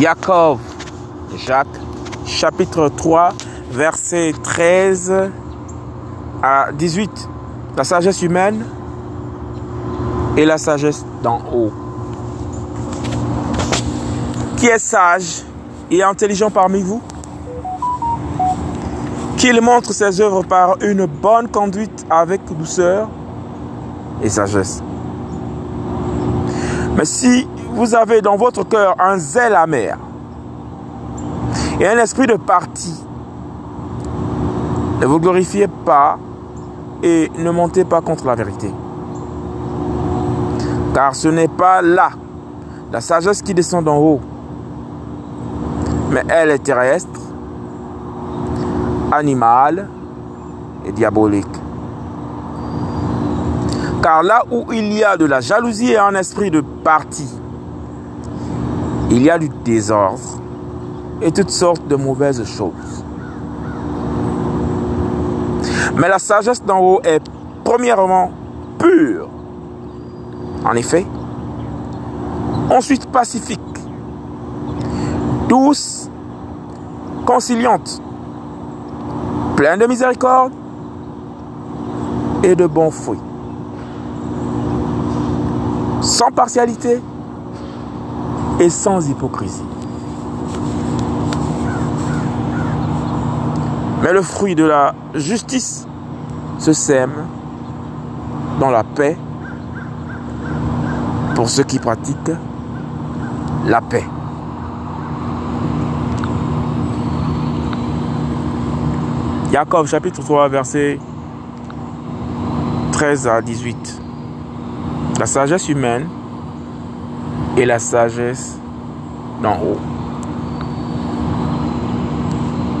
Jacob, Jacques, chapitre 3, verset 13 à 18. La sagesse humaine et la sagesse d'en haut. Qui est sage et intelligent parmi vous? Qu'il montre ses œuvres par une bonne conduite avec douceur et sagesse. Mais si vous avez dans votre cœur un zèle amer et un esprit de parti, ne vous glorifiez pas et ne montez pas contre la vérité. Car ce n'est pas là la sagesse qui descend d'en haut, mais elle est terrestre, animale et diabolique. Car là où il y a de la jalousie et un esprit de parti, il y a du désordre et toutes sortes de mauvaises choses. Mais la sagesse d'en haut est premièrement pure. En effet, ensuite pacifique, douce, conciliante, pleine de miséricorde et de bons fruits, sans partialité et sans hypocrisie. Mais le fruit de la justice se sème dans la paix pour ceux qui pratiquent la paix. Jacob chapitre 3 verset 13 à 18. La sagesse humaine et la sagesse d'en haut.